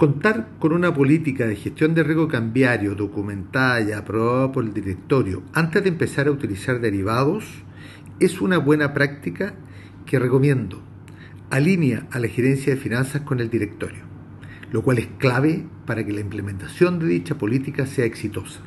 Contar con una política de gestión de riesgo cambiario documentada y aprobada por el directorio antes de empezar a utilizar derivados es una buena práctica que recomiendo. Alinea a la gerencia de finanzas con el directorio, lo cual es clave para que la implementación de dicha política sea exitosa.